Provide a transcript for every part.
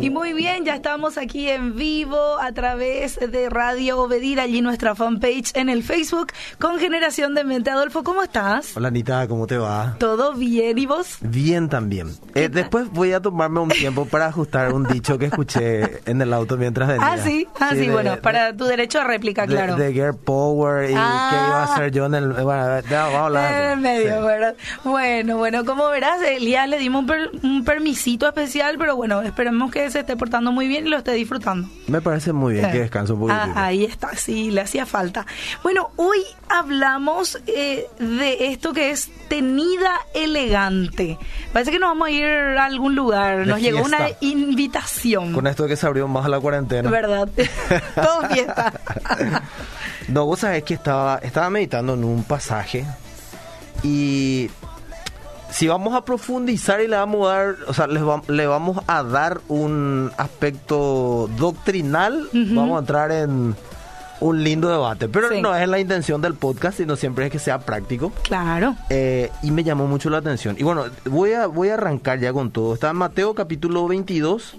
Y muy bien, ya estamos aquí en vivo a través de Radio Obedir, allí nuestra fanpage en el Facebook con Generación de Mente. Adolfo, ¿cómo estás? Hola Anita, ¿cómo te va? ¿Todo bien? ¿Y vos? Bien también. Eh, después voy a tomarme un tiempo para ajustar un dicho que escuché en el auto mientras venía. Ah, sí, ah, sí, de- bueno, de- para tu derecho a réplica, de- claro. De, Gear Power y Ah. qué iba a hacer yo en el... Bueno, vamos a hablar. En el medio, Sí. ¿verdad? Bueno, bueno, como verás, Elías le dimos un, per- un permisito especial, pero bueno, esperemos que se esté portando muy bien y lo esté disfrutando. Me parece muy bien que Eh, descanse un poquito. ah, ahí está, sí, le hacía falta. Bueno, hoy hablamos eh, de esto que es tenida elegante. Parece que nos vamos a ir a algún lugar. De Nos llegó una invitación. Con esto que se abrió más la cuarentena. ¿Verdad? Todo fiesta. No, vos sabés que estaba, estaba meditando en un pasaje y si vamos a profundizar y le vamos a dar, o sea, les va- le vamos a dar un aspecto doctrinal, vamos a entrar en un lindo debate. Pero Sí. no es la intención del podcast, sino siempre es que sea práctico. claro. Eh, y me llamó mucho la atención. Y bueno, voy a, voy a arrancar ya con todo. Está en Mateo capítulo 22,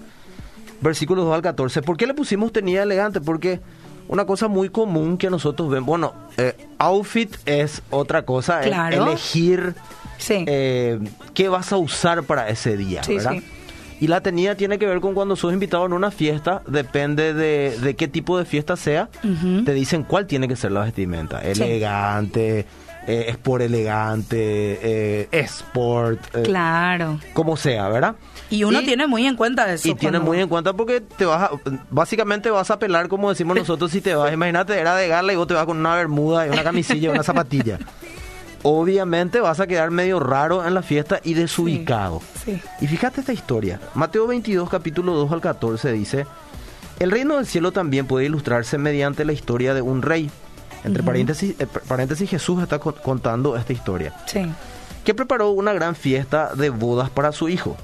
versículos 2 al 14. ¿Por qué le pusimos tenida elegante? Porque una cosa muy común que nosotros vemos, bueno, eh, outfit es otra cosa, es Claro. elegir Sí. eh, qué vas a usar para ese día, Sí, ¿verdad? sí. Y la tenida tiene que ver con cuando sos invitado en una fiesta, depende de, de qué tipo de fiesta sea, te dicen cuál tiene que ser la vestimenta. Sí. Elegante, eh, sport elegante, eh, sport, eh, Claro. como sea, ¿verdad? Y uno tiene muy en cuenta eso. Y tiene muy en cuenta porque te vas a, básicamente vas a pelar como decimos nosotros si te vas. Imagínate, era de gala y vos te vas con una bermuda y una camisilla y una zapatilla. Obviamente vas a quedar medio raro en la fiesta y desubicado. Sí. Y fíjate esta historia. Mateo 22, capítulo 2 al 14 dice, el reino del cielo también puede ilustrarse mediante la historia de un rey. Entre paréntesis, eh, paréntesis, Jesús está co- contando esta historia. Sí. Que preparó una gran fiesta de bodas para su hijo.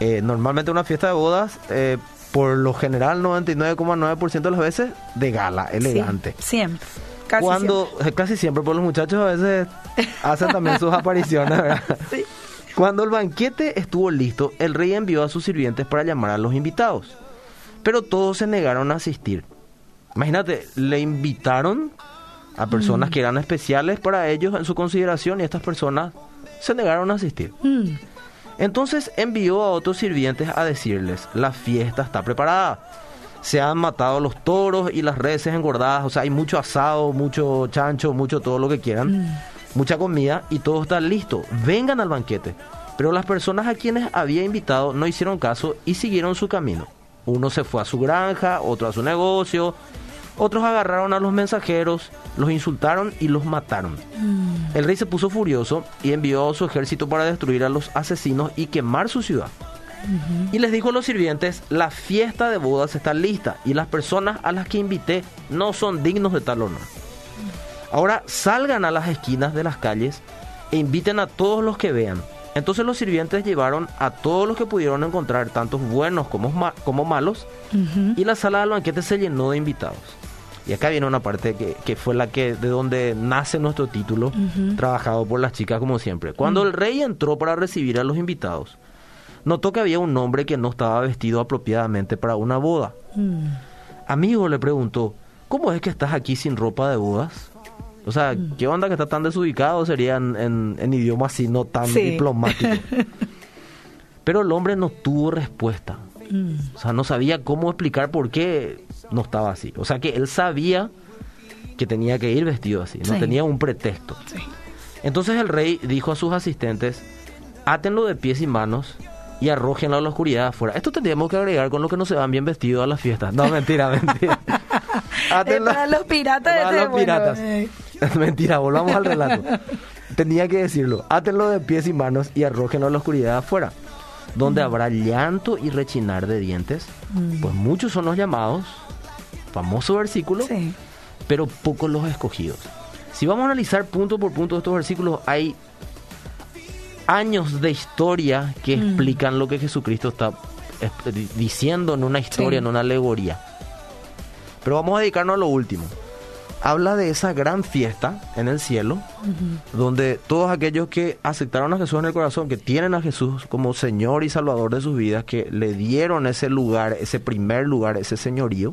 Eh, normalmente una fiesta de bodas, eh, por lo general 99,9% de las veces, de gala, elegante. Sí, siempre. Casi Cuando, eh, casi siempre, por los muchachos a veces hacen también sus apariciones, ¿verdad? Sí. Cuando el banquete estuvo listo, el rey envió a sus sirvientes para llamar a los invitados. Pero todos se negaron a asistir. Imagínate, le invitaron a personas que eran especiales para ellos en su consideración y estas personas se negaron a asistir. Mm, Entonces envió a otros sirvientes a decirles, la fiesta está preparada. Se han matado los toros y las reses engordadas, o sea, hay mucho asado, mucho chancho, mucho todo lo que quieran, mucha comida y todo está listo. Vengan al banquete. Pero las personas a quienes había invitado no hicieron caso y siguieron su camino. Uno se fue a su granja, otro a su negocio, otros agarraron a los mensajeros, los insultaron y los mataron. El rey se puso furioso y envió a su ejército para destruir a los asesinos y quemar su ciudad. Y les dijo a los sirvientes, la fiesta de bodas está lista y las personas a las que invité no son dignos de tal honor. Ahora salgan a las esquinas de las calles e inviten a todos los que vean. Entonces los sirvientes llevaron a todos los que pudieron encontrar, tantos buenos como, ma- como malos, y la sala del banquete se llenó de invitados. Y acá viene una parte que, que fue la que de donde nace nuestro título, trabajado por las chicas como siempre. Cuando el rey entró para recibir a los invitados, notó que había un hombre que no estaba vestido apropiadamente para una boda. Mm, Amigo le preguntó, ¿cómo es que estás aquí sin ropa de bodas? O sea, ¿qué onda que está tan desubicado? Sería en, en- en idioma así, no tan Sí. diplomático. Pero el hombre no tuvo respuesta. mm. O sea, no sabía cómo explicar por qué no estaba así. O sea, que él sabía que tenía que ir vestido así. No Sí. tenía un pretexto. Sí. Entonces el rey dijo a sus asistentes, átenlo de pies y manos y arrójenlo a la oscuridad afuera. Esto tendríamos que agregar con lo que no se van bien vestidos a las fiestas. No, mentira, mentira. Para los piratas, Para los bueno, piratas. eh. mentira, volvamos al relato. Tenía que decirlo. Átenlo de pies y manos y arrójenlo a la oscuridad afuera. Donde habrá llanto y rechinar de dientes. Mm. Pues muchos son los llamados. Famoso versículo Sí. pero pocos los escogidos. Si vamos a analizar punto por punto estos versículos, hay años de historia que Mm. explican lo que Jesucristo está eh, di- diciendo en una historia, Sí. en una alegoría. Pero vamos a dedicarnos a lo último. habla de esa gran fiesta en el cielo, donde todos aquellos que aceptaron a Jesús en el corazón, que tienen a Jesús como Señor y Salvador de sus vidas, que le dieron ese lugar, ese primer lugar, ese señorío,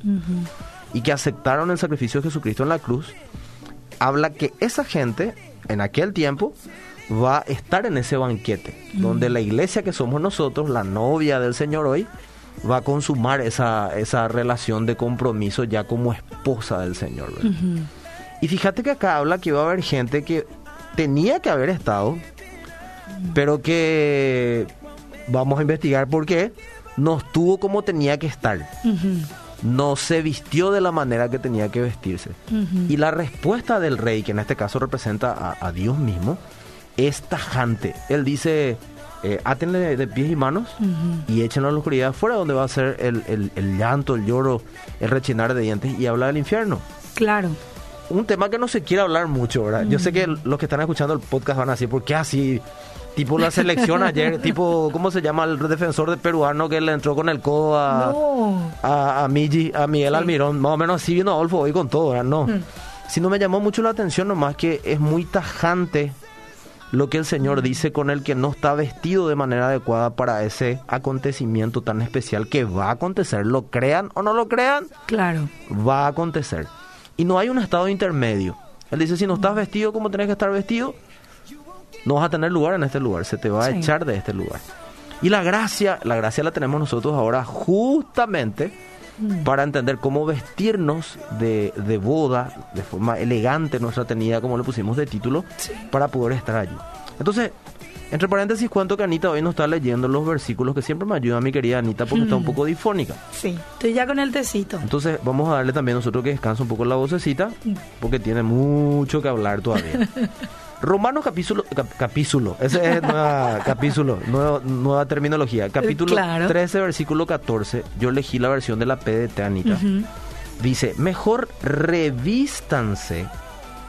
y que aceptaron el sacrificio de Jesucristo en la cruz, habla que esa gente en aquel tiempo va a estar en ese banquete, donde la iglesia que somos nosotros, la novia del Señor hoy, va a consumar esa, esa relación de compromiso ya como esposa del Señor. Y fíjate que acá habla que va a haber gente que tenía que haber estado, pero que vamos a investigar por qué, no estuvo como tenía que estar. No se vistió de la manera que tenía que vestirse. Y la respuesta del rey, que en este caso representa a, a Dios mismo, es tajante. Él dice, eh, átenle de pies y manos y échenlo a la oscuridad afuera donde va a ser el, el, llanto, el lloro, el rechinar de dientes y habla del infierno. Claro. Un tema que no se quiere hablar mucho, ¿verdad? Yo sé que los que están escuchando el podcast van a decir, ¿por qué así? Tipo la selección ayer, tipo, ¿cómo se llama el defensor de peruano que le entró con el codo a, a, a, Miguel Almirón? Más o menos así vino Adolfo hoy con todo, ¿verdad? No. Si no me llamó mucho la atención nomás que es muy tajante lo que el Señor dice con el que no está vestido de manera adecuada para ese acontecimiento tan especial que va a acontecer, lo crean o no lo crean, claro, va a acontecer. Y no hay un estado intermedio. Él dice, si no estás vestido como tenés que estar vestido, no vas a tener lugar en este lugar, se te va a echar de este lugar. Y la gracia, la gracia la tenemos nosotros ahora justamente. Para entender cómo vestirnos de, de, boda de forma elegante, nuestra tenida, como le pusimos de título, para poder estar allí. Entonces, entre paréntesis, cuento que Anita hoy nos está leyendo los versículos que siempre me ayuda mi querida Anita porque está un mm. poco difónica. Sí, estoy ya con el tecito. Entonces, vamos a darle también nosotros que descanse un poco la vocecita mm. porque tiene mucho que hablar todavía. Romanos capítulo, capítulo, ese es nueva capítulo, nueva, terminología. Capítulo 13, versículo 14. Yo elegí la versión de la PDT, Anita. Dice, mejor revístanse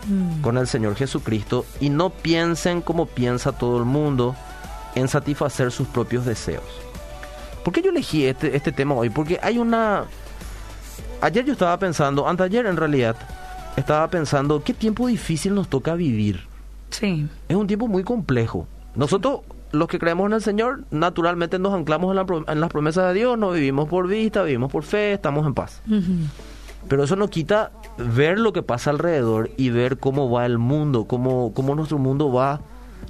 mm. con el Señor Jesucristo y no piensen como piensa todo el mundo en satisfacer sus propios deseos. ¿Por qué yo elegí este, este tema hoy? Porque hay una... Ayer yo estaba pensando, anteayer en realidad, estaba pensando qué tiempo difícil nos toca vivir Sí. Es un tiempo muy complejo. Nosotros, los que creemos en el Señor, naturalmente nos anclamos en, las promesas de Dios, no vivimos por vista, vivimos por fe, estamos en paz. Pero eso no quita ver lo que pasa alrededor y ver cómo va el mundo, cómo, cómo nuestro mundo va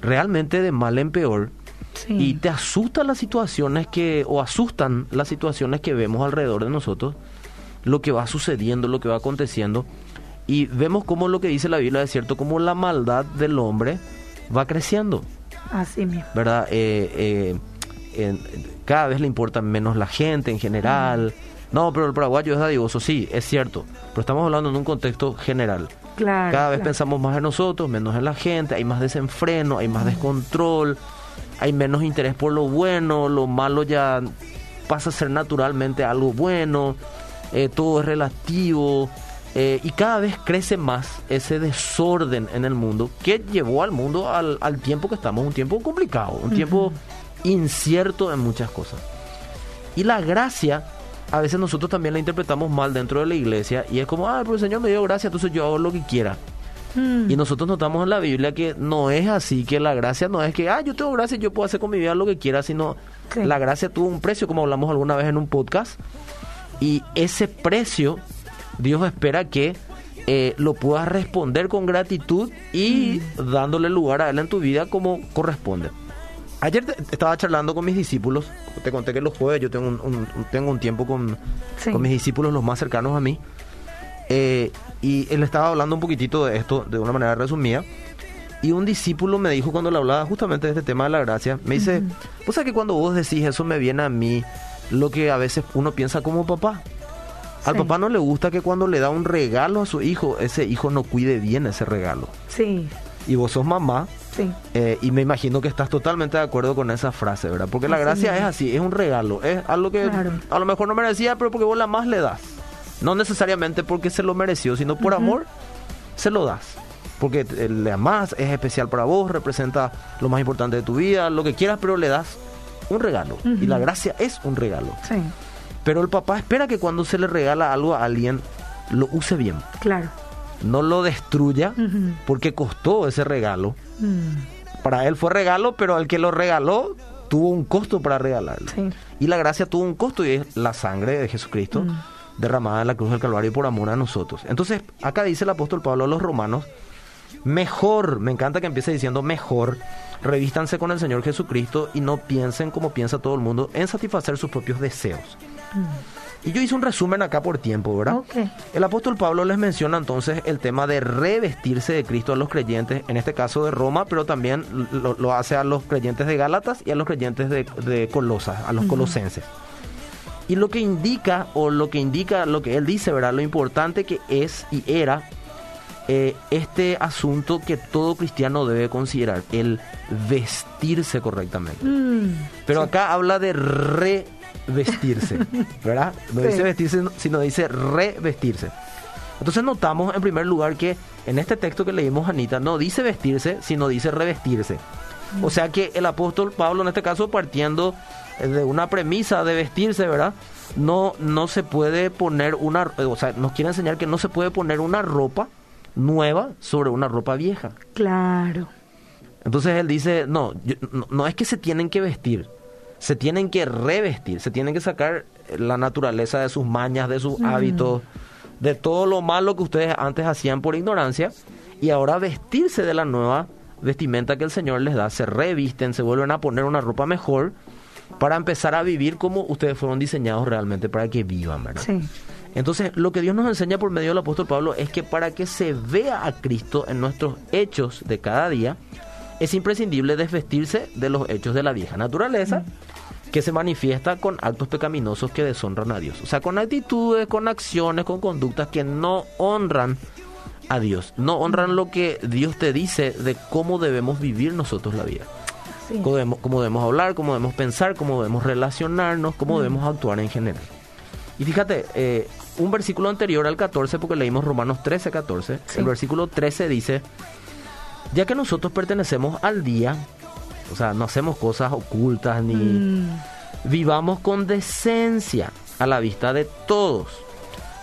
realmente de mal en peor. Y te asustan las situaciones que, o asustan las situaciones que vemos alrededor de nosotros, lo que va sucediendo, lo que va aconteciendo. Y vemos cómo lo que dice la Biblia es cierto, cómo la maldad del hombre va creciendo. Así mismo. ¿Verdad? Eh, eh, cada vez le importa menos la gente en general. No, pero el paraguayo es dadivoso, sí, es cierto. Pero estamos hablando en un contexto general. Claro, cada vez pensamos más en nosotros, menos en la gente, hay más desenfreno, hay más descontrol, hay menos interés por lo bueno, lo malo ya pasa a ser naturalmente algo bueno, eh, todo es relativo. Eh, y cada vez crece más ese desorden en el mundo que llevó al mundo al, tiempo que estamos, un tiempo complicado, un tiempo incierto en muchas cosas. Y la gracia, a veces nosotros también la interpretamos mal dentro de la iglesia y es como, ah, pero el Señor me dio gracia, entonces yo hago lo que quiera. Mm. Y nosotros notamos en la Biblia que no es así, que la gracia no es que, ah, yo tengo gracia, yo puedo hacer con mi vida lo que quiera, sino la gracia tuvo un precio, como hablamos alguna vez en un podcast, y ese precio Dios espera que eh, lo puedas responder con gratitud y dándole lugar a Él en tu vida como corresponde. Ayer estaba charlando con mis discípulos, te conté que los jueves yo tengo un, tengo un tiempo con, con, mis discípulos, los más cercanos a mí, eh, y él estaba hablando un poquitito de esto de una manera resumida. Y un discípulo me dijo cuando le hablaba justamente de este tema de la gracia, me dice, o sea que cuando vos decís eso me viene a mí lo que a veces uno piensa como papá. Al papá no le gusta que cuando le da un regalo a su hijo, ese hijo no cuide bien ese regalo. Sí. Y vos sos mamá. Sí. Eh, y me imagino que estás totalmente de acuerdo con esa frase, ¿verdad? Porque la gracia es así, es un regalo, es algo que a lo mejor no merecía, pero porque vos la más le das. No necesariamente porque se lo mereció, sino por amor se lo das. Porque le amás, es especial para vos, representa lo más importante de tu vida, lo que quieras, pero le das un regalo. Y la gracia es un regalo. Sí. Pero el papá espera que cuando se le regala algo a alguien, lo use bien. Claro. no lo destruya, porque costó ese regalo. Mm, Para él fue regalo, pero el que lo regaló tuvo un costo para regalarlo. Sí. Y la gracia tuvo un costo y es la sangre de Jesucristo Mm. derramada en la cruz del Calvario por amor a nosotros. Entonces, acá dice el apóstol Pablo a los romanos, mejor, me encanta que empiece diciendo mejor, revístanse con el Señor Jesucristo y no piensen como piensa todo el mundo en satisfacer sus propios deseos. Y yo hice un resumen acá por tiempo, ¿verdad? El apóstol Pablo les menciona entonces el tema de revestirse de Cristo a los creyentes, en este caso de Roma, pero también lo, lo hace a los creyentes de Gálatas y a los creyentes de, de Colosas, a los colosenses. Y lo que indica, o lo que indica, lo que él dice, ¿verdad? Lo importante que es y era eh, este asunto que todo cristiano debe considerar, el vestirse correctamente. Mm, Pero acá habla de revestirse, ¿verdad? No Sí. dice vestirse, sino dice revestirse. Entonces notamos en primer lugar que en este texto que leímos, Anita, no dice vestirse, sino dice revestirse. O sea que el apóstol Pablo, en este caso, partiendo eh, de una premisa de vestirse, ¿verdad? No, no se puede poner una, eh, o sea, nos quiere enseñar que no se puede poner una ropa nueva sobre una ropa vieja. claro. Entonces él dice, no, yo- no, no es que se tienen que vestir, se tienen que revestir, se tienen que sacar la naturaleza de sus mañas, de sus hábitos, de todo lo malo que ustedes antes hacían por ignorancia y ahora vestirse de la nueva vestimenta que el Señor les da, se revisten, se vuelven a poner una ropa mejor para empezar a vivir como ustedes fueron diseñados realmente para que vivan, ¿verdad? Sí. Entonces, lo que Dios nos enseña por medio del apóstol Pablo es que para que se vea a Cristo en nuestros hechos de cada día, es imprescindible desvestirse de los hechos de la vieja naturaleza, que se manifiesta con actos pecaminosos que deshonran a Dios. O sea, con actitudes, con acciones, con conductas que no honran a Dios, no honran lo que Dios te dice de cómo debemos vivir nosotros la vida. Sí. Cómo debemos, cómo debemos hablar, cómo debemos pensar, cómo debemos relacionarnos, cómo debemos actuar en general. Y fíjate, eh, un versículo anterior al 14, porque leímos Romanos 13, 14, Sí. el versículo 13 dice, ya que nosotros pertenecemos al día, o sea, no hacemos cosas ocultas ni Mm, vivamos con decencia a la vista de todos.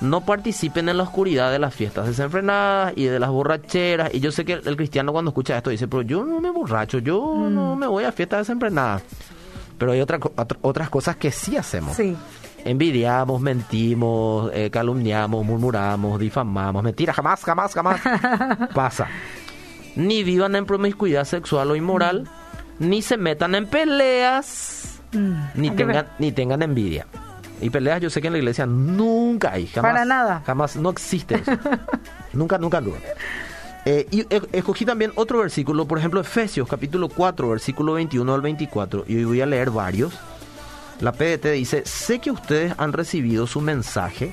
No participen en la oscuridad de las fiestas desenfrenadas y de las borracheras. Y yo sé que el cristiano cuando escucha esto dice, pero yo no me borracho, yo no me voy a fiestas desenfrenadas. Pero hay otra otras cosas que sí hacemos. sí. Envidiamos, mentimos, eh, calumniamos, murmuramos, difamamos. Mentira, jamás, jamás, jamás. Pasa. Ni vivan en promiscuidad sexual o inmoral, ni se metan en peleas, Mm, ni hay tengan, ni tengan envidia. Y peleas yo sé que en la iglesia nunca hay. Jamás, Para nada. Jamás, no existe eso. nunca, nunca, nunca. Eh, y e- escogí también otro versículo, por ejemplo, Efesios capítulo 4, versículo 21 al 24. Y hoy voy a leer varios. La PDT dice, sé que ustedes han recibido su mensaje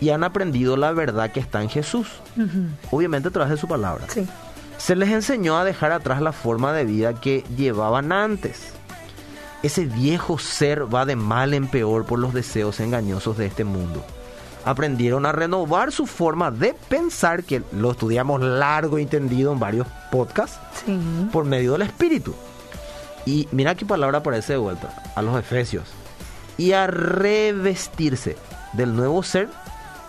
y han aprendido la verdad que está en Jesús. Obviamente a través de su palabra. Sí. Se les enseñó a dejar atrás la forma de vida que llevaban antes. Ese viejo ser va de mal en peor por los deseos engañosos de este mundo. Aprendieron a renovar su forma de pensar, que lo estudiamos largo y tendido en varios podcasts, Sí. por medio del Espíritu. Y mira qué palabra aparece de vuelta, a los Efesios. Y a revestirse del nuevo ser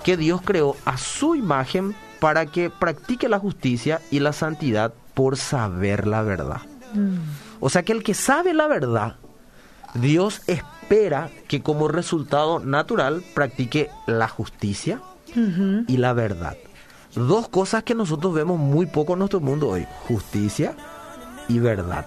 que Dios creó a su imagen para que practique la justicia y la santidad por saber la verdad. Mm, O sea que el que sabe la verdad, Dios espera que como resultado natural practique la justicia y la verdad. Dos cosas que nosotros vemos muy poco en nuestro mundo hoy, justicia y verdad.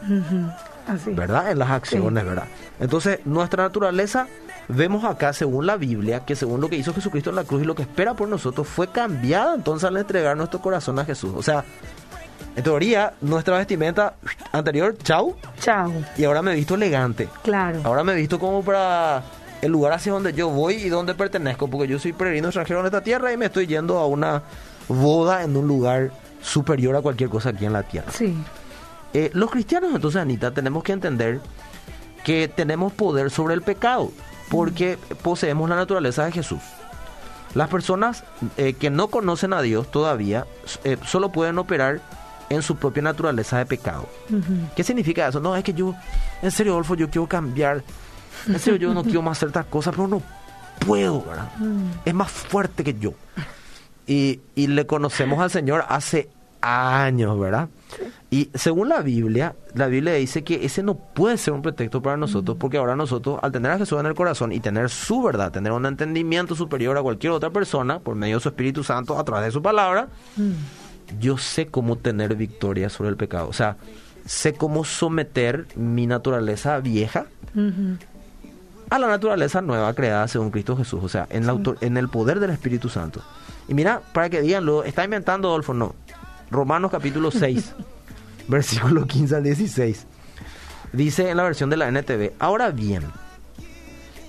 Así. ¿verdad? En las acciones, ¿verdad? Entonces, nuestra naturaleza, vemos acá, según la Biblia, que según lo que hizo Jesucristo en la cruz y lo que espera por nosotros, fue cambiada entonces al entregar nuestro corazón a Jesús. O sea, en teoría, nuestra vestimenta anterior, chau, Chao. y ahora me he visto elegante. Claro. Ahora me he visto como para el lugar hacia donde yo voy y donde pertenezco, porque yo soy peregrino extranjero en esta tierra y me estoy yendo a una boda en un lugar superior a cualquier cosa aquí en la tierra. Sí. Eh, los cristianos, entonces, Anita, tenemos que entender que tenemos poder sobre el pecado, porque poseemos la naturaleza de Jesús. Las personas eh, que no conocen a Dios todavía eh, solo pueden operar en su propia naturaleza de pecado. ¿Qué significa eso? No, es que yo, en serio, Adolfo, yo quiero cambiar. En serio, yo no quiero más hacer estas cosas, pero no puedo, ¿verdad? mm, Es más fuerte que yo. Y, y le conocemos al Señor hace años, ¿verdad? Y según la Biblia, la Biblia dice que ese no puede ser un pretexto para nosotros, porque ahora nosotros, al tener a Jesús en el corazón y tener su verdad, tener un entendimiento superior a cualquier otra persona, por medio de su Espíritu Santo, a través de su palabra, yo sé cómo tener victoria sobre el pecado. O sea, sé cómo someter mi naturaleza vieja a la naturaleza nueva creada según Cristo Jesús. O sea, en, la autor- en el poder del Espíritu Santo. Y mira, para que digan, lo está inventando Adolfo, no. Romanos capítulo 6, versículo 15 al 16. Dice en la versión de la NTV, ahora bien,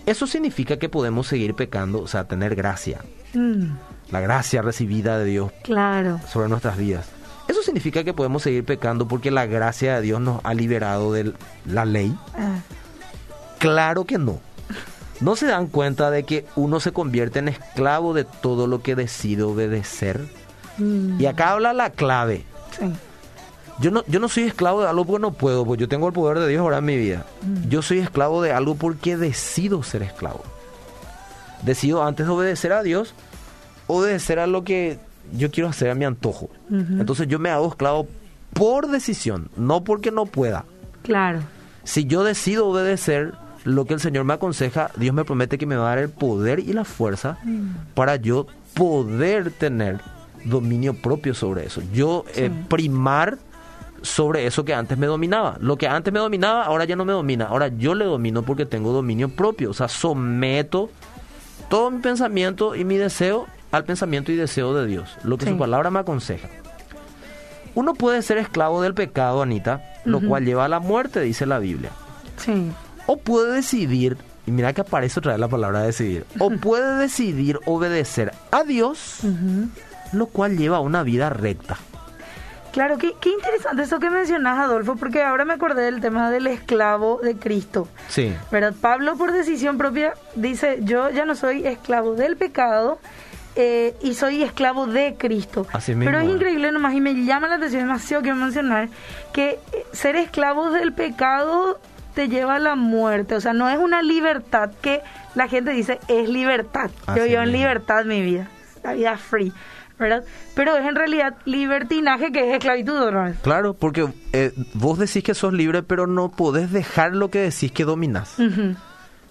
eso significa que podemos seguir pecando, o sea, tener gracia, Mm, la gracia recibida de Dios claro. sobre nuestras vidas. Eso significa que podemos seguir pecando porque la gracia de Dios nos ha liberado de la ley. Ah, Claro que no. ¿No se dan cuenta de que uno se convierte en esclavo de todo lo que decide obedecer? mm, Y acá habla la clave. sí. Yo no, yo no soy esclavo de algo porque no puedo, porque yo tengo el poder de Dios ahora en mi vida. Mm. Yo soy esclavo de algo porque decido ser esclavo. Decido antes de obedecer a Dios, obedecer a lo que yo quiero hacer a mi antojo. Entonces yo me hago esclavo por decisión, no porque no pueda. Claro. Si yo decido obedecer lo que el Señor me aconseja, Dios me promete que me va a dar el poder y la fuerza para yo poder tener dominio propio sobre eso. Yo eh, Sí. primar sobre eso que antes me dominaba. Lo que antes me dominaba, ahora ya no me domina. Ahora yo le domino porque tengo dominio propio. O sea, someto todo mi pensamiento y mi deseo al pensamiento y deseo de Dios. Lo que Sí. su palabra me aconseja. Uno puede ser esclavo del pecado, Anita, lo cual lleva a la muerte, dice la Biblia. Sí. O puede decidir, y mira que aparece otra vez la palabra decidir, o puede decidir obedecer a Dios, lo cual lleva a una vida recta. Claro, qué, qué interesante eso que mencionas, Adolfo, porque ahora me acordé del tema del esclavo de Cristo. Sí. ¿Verdad? Pablo, por decisión propia, dice: Yo ya no soy esclavo del pecado eh, y soy esclavo de Cristo. Así mismo Pero es increíble nomás y me llama la atención demasiado que mencionar que eh, ser esclavo del pecado te lleva a la muerte. O sea, no es una libertad que la gente dice es libertad. Yo vivo en libertad mi vida, la vida free. ¿Verdad? Pero es en realidad libertinaje que es esclavitud, ¿no? Claro, porque eh, vos decís que sos libre, pero no podés dejar lo que decís que dominás. Ujú.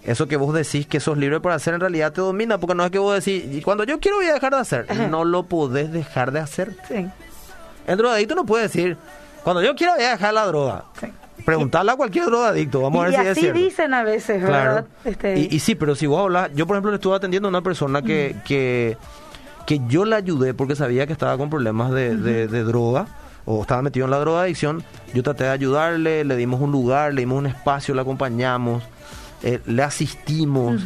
Eso que vos decís que sos libre para hacer en realidad te domina, porque no es que vos decís, y cuando yo quiero voy a dejar de hacer, Ajá. no lo podés dejar de hacer. Sí, El drogadicto no puede decir, cuando yo quiero voy a dejar la droga. sí. Preguntarle a cualquier drogadicto, vamos a y ver si es así cierto. dicen a veces, ¿verdad? Claro. Este, Y, y sí, pero si vos hablas, yo por ejemplo le estuve atendiendo a una persona que, que, que yo la ayudé porque sabía que estaba con problemas de, de- de droga o estaba metido en la drogadicción. Yo traté de ayudarle, le dimos un lugar, le dimos un espacio, le acompañamos, eh, le asistimos,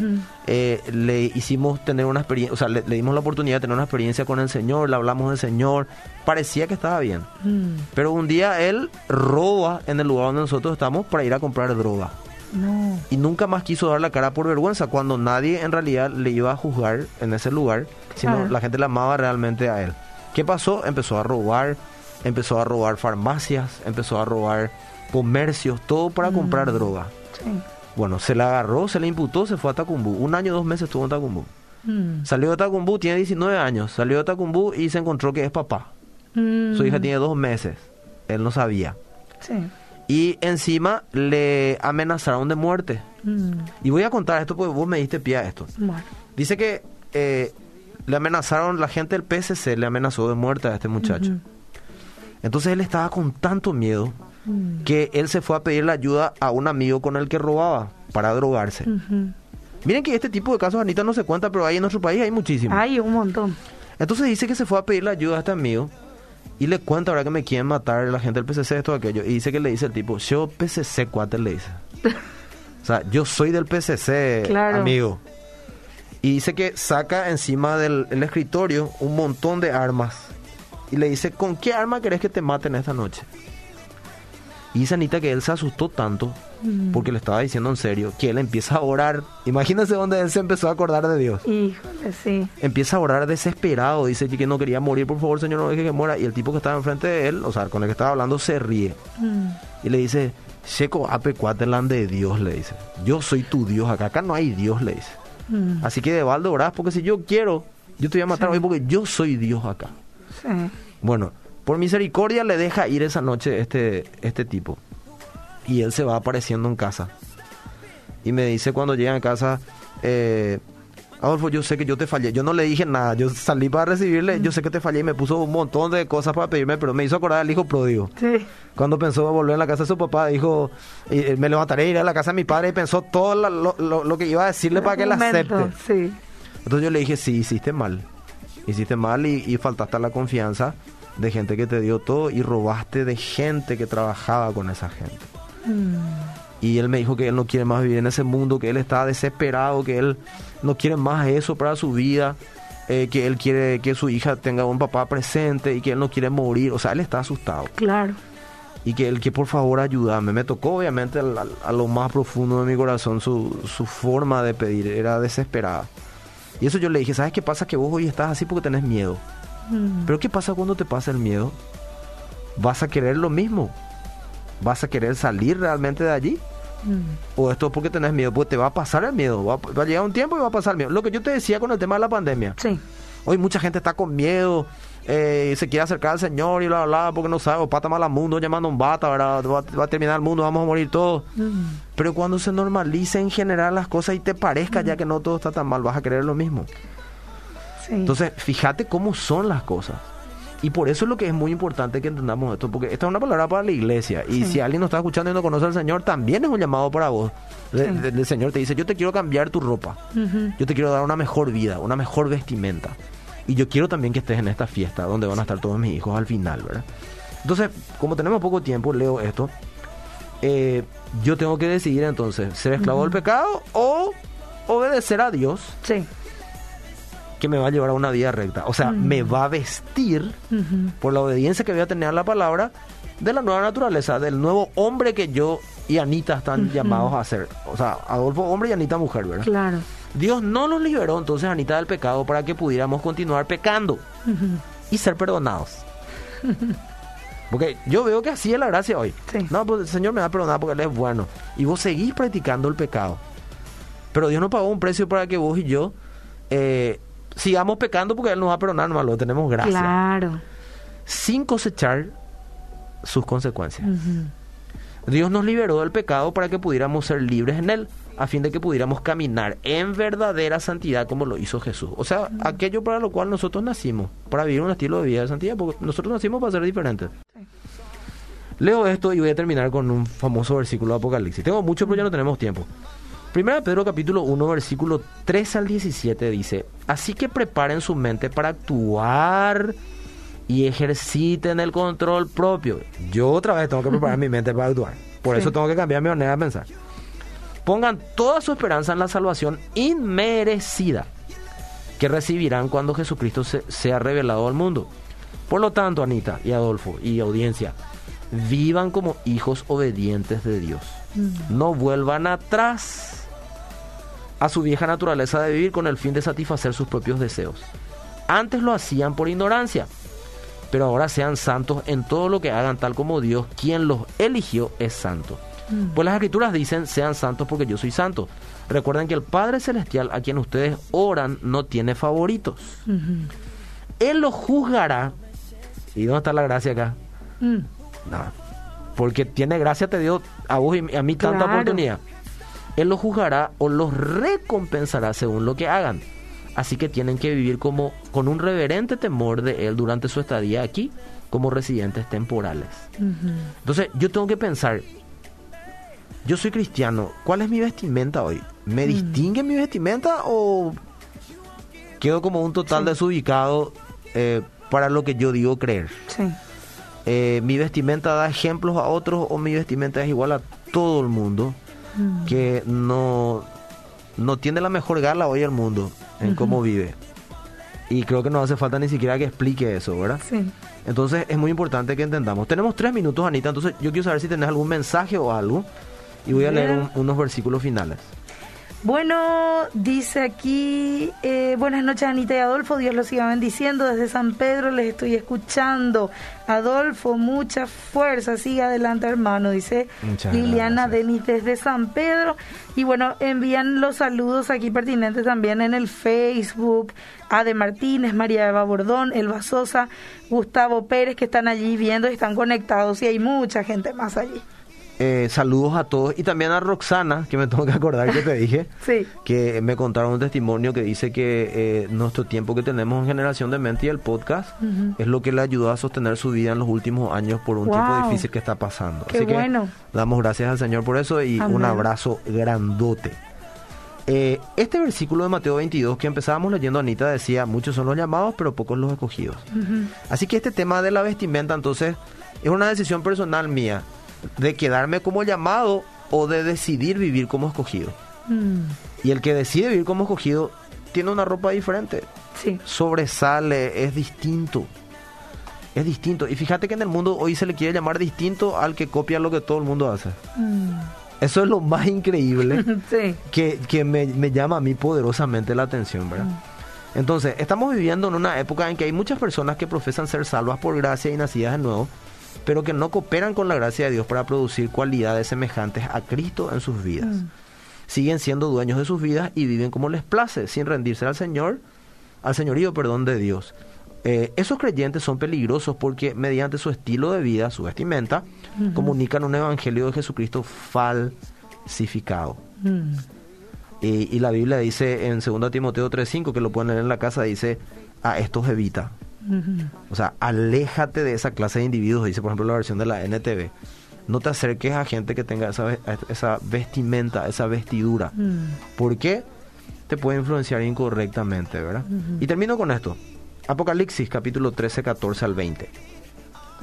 eh, le hicimos tener una experiencia, o sea, le, le dimos la oportunidad de tener una experiencia con el Señor, le hablamos del Señor, parecía que estaba bien. mm, Pero un día él roba en el lugar donde nosotros estamos para ir a comprar droga no. y nunca más quiso dar la cara por vergüenza cuando nadie en realidad le iba a juzgar en ese lugar, sino Claro. la gente le amaba realmente a él. ¿Qué pasó? Empezó a robar, empezó a robar farmacias, empezó a robar comercios, todo para comprar droga. Sí. Bueno, se la agarró, se le imputó, se fue a Tacumbú. Un año, dos meses estuvo en Tacumbú. Mm. Salió de Tacumbú, tiene 19 años. Salió de Tacumbú y se encontró que es papá. Mm. Su hija tiene dos meses. Él no sabía. Sí. Y encima le amenazaron de muerte. Mm. Y voy a contar esto porque vos me diste pie a esto. Bueno. Dice que eh, le amenazaron, la gente del PSC le amenazó de muerte a este muchacho. Entonces él estaba con tanto miedo Mm. que él se fue a pedirle ayuda a un amigo con el que robaba para drogarse. Miren que este tipo de casos, Anita, no se cuenta, pero ahí en nuestro país hay muchísimos. Hay un montón. Entonces dice que se fue a pedirle ayuda a este amigo y le cuenta ahora que me quieren matar la gente del PCC, esto, aquello. Y dice que le dice el tipo, yo PCC, cuate, le dice. o sea, yo soy del PCC, Claro. amigo. Y dice que saca encima del el escritorio un montón de armas. Y le dice, ¿con qué arma querés que te maten esta noche? Y dice Anita que él se asustó tanto, Mm. porque le estaba diciendo en serio, que él empieza a orar. Imagínense dónde él se empezó a acordar de Dios Híjole, sí. empieza a orar desesperado, dice que no quería morir, por favor, Señor, no deje que muera. Y el tipo que estaba enfrente de él, o sea, con el que estaba hablando, se ríe. Mm. Y le dice, Checo ape cuatelan de Dios, le dice. Yo soy tu Dios acá, acá no hay Dios, le dice. Mm. Así que de balde orás, porque si yo quiero, Yo te voy a matar Sí. hoy porque yo soy Dios acá. Sí. Bueno, por misericordia le deja ir esa noche este, este tipo. Y él se va apareciendo en casa. Y me dice cuando llega a casa, eh, Adolfo, yo sé que yo te fallé. Yo no le dije nada. Yo salí para recibirle. Yo sé que te fallé y me puso un montón de cosas para pedirme, pero me hizo acordar al hijo pródigo. Sí. Cuando pensó volver a la casa de su papá, dijo, eh, me levantaré iré a la casa de mi padre y pensó todo la- lo, lo- lo que iba a decirle para que la Argumento, acepte. Sí. Entonces yo le dije, sí, hiciste mal. Hiciste mal y, y faltaste a la confianza de gente que te dio todo y robaste de gente que trabajaba con esa gente. Mm. Y él me dijo que él no quiere más vivir en ese mundo, que él está desesperado, que él no quiere más eso para su vida, eh, que él quiere que su hija tenga un papá presente y que él no quiere morir. O sea, él está asustado. Claro. Y que él que por favor ayúdame. Me tocó obviamente a, lo más profundo de mi corazón su, su forma de pedir, era desesperada. Y eso yo le dije, ¿sabes qué pasa? Que vos hoy estás así porque tenés miedo. Mm. Pero ¿qué pasa cuando te pasa el miedo? ¿Vas a querer lo mismo? ¿Vas a querer salir realmente de allí? Mm. ¿O esto es porque tenés miedo? Pues te va a pasar el miedo. Va, a- va a llegar un tiempo y va a pasar el miedo. Lo que yo te decía con el tema de la pandemia. Sí. Hoy mucha gente está con miedo. eh, y se quiere acercar al Señor y bla, bla, bla, porque no sabe, o pata mal al mundo, llamando a un bata, ¿verdad? Va, va a terminar el mundo, vamos a morir todos. Mm. Pero cuando se normalice en general las cosas y te parezca ya que no todo está tan mal, vas a querer lo mismo. Sí. Entonces, fíjate cómo son las cosas. Y por eso es lo que es muy importante que entendamos esto, porque esta es una palabra para la iglesia. Y Sí. si alguien nos está escuchando y no conoce al Señor, también es un llamado para vos. Sí. el Señor te dice, yo te quiero cambiar tu ropa. Yo te quiero dar una mejor vida, una mejor vestimenta. Y yo quiero también que estés en esta fiesta donde van a estar todos mis hijos al final, ¿verdad? Entonces, como tenemos poco tiempo, leo esto. eh, yo tengo que decidir entonces, ser esclavo del pecado o obedecer a Dios Sí. Que me va a llevar a una vida recta. O sea, Mm. me va a vestir por la obediencia que voy a tener a la palabra de la nueva naturaleza, del nuevo hombre que yo y Anita están llamados a ser. O sea, Adolfo hombre y Anita mujer, ¿verdad? Claro. Dios no nos liberó entonces, Anita, del pecado para que pudiéramos continuar pecando y ser perdonados. Porque yo veo que así es la gracia hoy. Sí. No, pues el Señor me va a perdonar porque Él es bueno. Y vos seguís practicando el pecado. Pero Dios no pagó un precio para que vos y yo eh, sigamos pecando porque Él nos va a perdonar, nomás lo tenemos gracia. Claro. Sin cosechar sus consecuencias. Dios nos liberó del pecado para que pudiéramos ser libres en Él, a fin de que pudiéramos caminar en verdadera santidad como lo hizo Jesús. O sea, aquello para lo cual nosotros nacimos, para vivir un estilo de vida de santidad, porque nosotros nacimos para ser diferentes. Leo esto y voy a terminar con un famoso versículo de Apocalipsis. Tengo mucho, pero ya no tenemos tiempo. Primera Pedro capítulo 1, versículo 3 al 17 dice, así que preparen su mente para actuar y ejerciten el control propio. Yo otra vez tengo que preparar mi mente para actuar. Por Sí. eso tengo que cambiar mi manera de pensar. Pongan toda su esperanza en la salvación inmerecida que recibirán cuando Jesucristo se- sea revelado al mundo. Por lo tanto, Anita y Adolfo y audiencia, vivan como hijos obedientes de Dios. Mm. No vuelvan atrás a su vieja naturaleza de vivir con el fin de satisfacer sus propios deseos. Antes lo hacían por ignorancia, pero ahora sean santos en todo lo que hagan, tal como Dios, quien los eligió, es santo. Mm. Pues las escrituras dicen, sean santos porque yo soy santo. Recuerden que el Padre Celestial a quien ustedes oran no tiene favoritos. Él los juzgará. ¿Y dónde está la gracia acá? Mm. Nada. Porque tiene gracia, te dio a vos y a mí tanta oportunidad. Él los juzgará o los recompensará según lo que hagan. Así que tienen que vivir como con un reverente temor de Él durante su estadía aquí como residentes temporales. Entonces yo tengo que pensar, yo soy cristiano, ¿cuál es mi vestimenta hoy? ¿Me Mm. distingue mi vestimenta o quedo como un total Sí. desubicado eh, para lo que yo digo creer? Sí. Eh, ¿Mi vestimenta da ejemplos a otros o mi vestimenta es igual a todo el mundo Mm. que no, no tiene la mejor gala hoy el mundo en cómo vive? Y creo que no hace falta ni siquiera que explique eso, ¿verdad? Sí. Entonces es muy importante que entendamos. Tenemos tres minutos, Anita, entonces yo quiero saber si tenés algún mensaje o algo y voy a leer un- unos versículos finales. Bueno, dice aquí, eh, buenas noches Anita y Adolfo, Dios los siga bendiciendo, desde San Pedro les estoy escuchando. Adolfo, mucha fuerza, siga adelante hermano, dice Muchas Liliana. Denis desde San Pedro. Y bueno, envían los saludos aquí pertinentes también en el Facebook, Ade Martínez, María Eva Bordón, Elba Sosa, Gustavo Pérez, que están allí viendo y están conectados y hay mucha gente más allí. Eh, saludos a todos y también a Roxana, que me tengo que acordar que te dije. Sí. que me contaron un testimonio que dice que eh, nuestro tiempo que tenemos en Generación de Mente y el podcast es lo que le ayudó a sostener su vida en los últimos años por un tiempo difícil que está pasando. Qué Así que bueno. damos gracias al Señor por eso y Amén. un abrazo grandote. Eh, este versículo de Mateo 22 que empezábamos leyendo, Anita decía, muchos son los llamados, pero pocos los escogidos. Así que este tema de la vestimenta, entonces, es una decisión personal mía, de quedarme como llamado o de decidir vivir como escogido. Mm, Y el que decide vivir como escogido tiene una ropa diferente, Sí. sobresale, es distinto. Es distinto. Y fíjate que en el mundo hoy se le quiere llamar distinto al que copia lo que todo el mundo hace. Mm, Eso es lo más increíble sí. que, que me, me llama a mí poderosamente la atención, ¿verdad? Entonces, estamos viviendo en una época en que hay muchas personas que profesan ser salvas por gracia y nacidas de nuevo, pero que no cooperan con la gracia de Dios para producir cualidades semejantes a Cristo en sus vidas. Mm. Siguen siendo dueños de sus vidas y viven como les place, sin rendirse al Señor, al señorío, perdón, de Dios. Eh, esos creyentes son peligrosos porque mediante su estilo de vida, su vestimenta, comunican un evangelio de Jesucristo falsificado. Mm, Y, y la Biblia dice en 2 Timoteo 3.5, que lo pueden leer en la casa, dice, a estos evita. O sea, aléjate de esa clase de individuos, dice por ejemplo la versión de la NTV. No te acerques a gente que tenga esa, esa vestimenta, esa vestidura. Mm, ¿Por qué? Te puede influenciar incorrectamente, ¿verdad? Y termino con esto. Apocalipsis, capítulo 13, 14 al 20.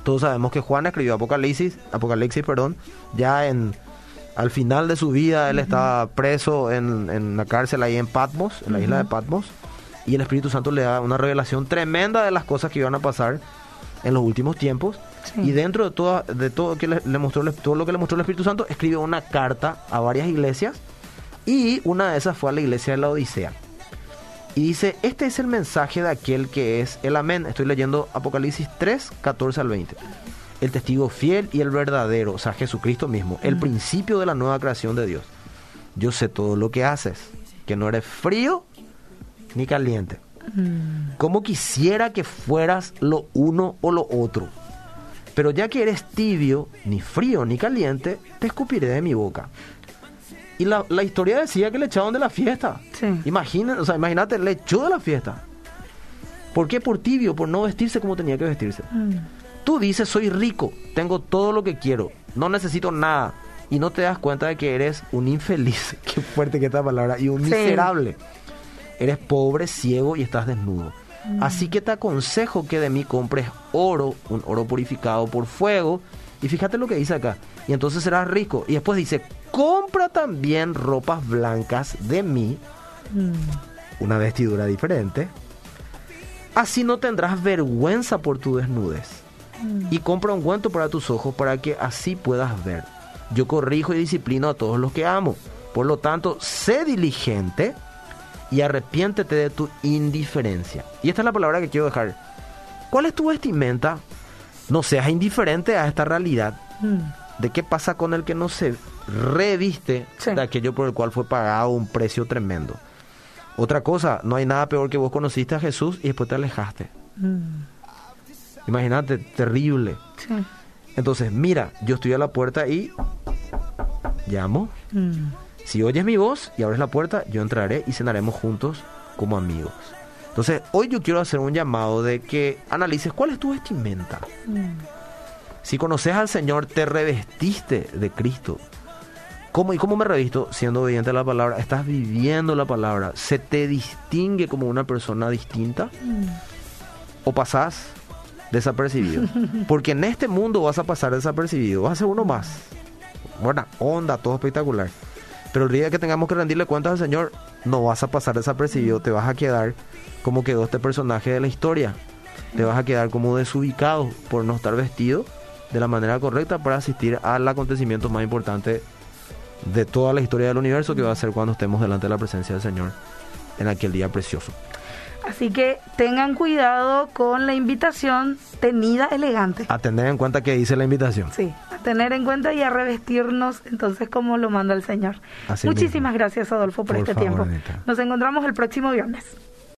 Todos sabemos que Juan escribió Apocalipsis, Apocalipsis, perdón, ya en al final de su vida él estaba preso en, en la cárcel ahí en Patmos, en la isla de Patmos, y el Espíritu Santo le da una revelación tremenda de las cosas que iban a pasar en los últimos tiempos. Sí. Y dentro de todo, de todo que le, le mostró todo lo que le mostró el Espíritu Santo, escribió una carta a varias iglesias y una de esas fue a la iglesia de la Odisea. Y dice, este es el mensaje de aquel que es el amén. Estoy leyendo Apocalipsis 3, 14 al 20. El testigo fiel y el verdadero, o sea, Jesucristo mismo, el principio de la nueva creación de Dios. Yo sé todo lo que haces, que no eres frío ni caliente. mm, Como quisiera que fueras lo uno o lo otro. Pero ya que eres tibio, ni frío ni caliente, te escupiré de mi boca. Y la, la historia decía que le echaron de la fiesta. Sí. Imagina, o sea, imagínate, le echó de la fiesta. ¿Por qué? Por tibio, por no vestirse como tenía que vestirse. mm. Tú dices, soy rico, tengo todo lo que quiero, no necesito nada. Y no te das cuenta de que eres un infeliz, qué fuerte que esta palabra, y un Sí. miserable. Eres pobre, ciego y estás desnudo. Así que te aconsejo que de mí compres oro, un oro purificado por fuego. Y fíjate lo que dice acá. Y entonces serás rico. Y después dice, compra también ropas blancas de mí, Mm, una vestidura diferente. Así no tendrás vergüenza por tu desnudez. Y compra un guanto para tus ojos para que así puedas ver. Yo corrijo y disciplino a todos los que amo. Por lo tanto, sé diligente y arrepiéntete de tu indiferencia. Y esta es la palabra que quiero dejar. ¿Cuál es tu vestimenta? No seas indiferente a esta realidad mm. de qué pasa con el que no se reviste Sí. de aquello por el cual fue pagado un precio tremendo. Otra cosa, no hay nada peor que vos conociste a Jesús y después te alejaste. Mm, Imagínate, terrible. sí. Entonces, mira, yo estoy a la puerta y llamo. Mm, Si oyes mi voz y abres la puerta, yo entraré y cenaremos juntos como amigos. Entonces, hoy yo quiero hacer un llamado de que analices cuál es tu vestimenta. mm, Si conoces al Señor, te revestiste de Cristo. ¿Cómo y cómo me revisto? Siendo obediente a la palabra. Estás viviendo la palabra. ¿Se te distingue como una persona distinta? mm. ¿O pasás desapercibido? Porque en este mundo vas a pasar desapercibido. Vas a ser uno más. Buena onda, todo espectacular. Pero el día que tengamos que rendirle cuentas al Señor, no vas a pasar desapercibido. Te vas a quedar como quedó este personaje de la historia. Te vas a quedar como desubicado por no estar vestido de la manera correcta para asistir al acontecimiento más importante de toda la historia del universo que va a ser cuando estemos delante de la presencia del Señor en aquel día precioso. Así que tengan cuidado con la invitación tenida elegante. A tener en cuenta que dice la invitación. Sí, tener en cuenta y a revestirnos entonces como lo manda el Señor. Muchísimas gracias Adolfo por, este tiempo. Nos encontramos el próximo viernes.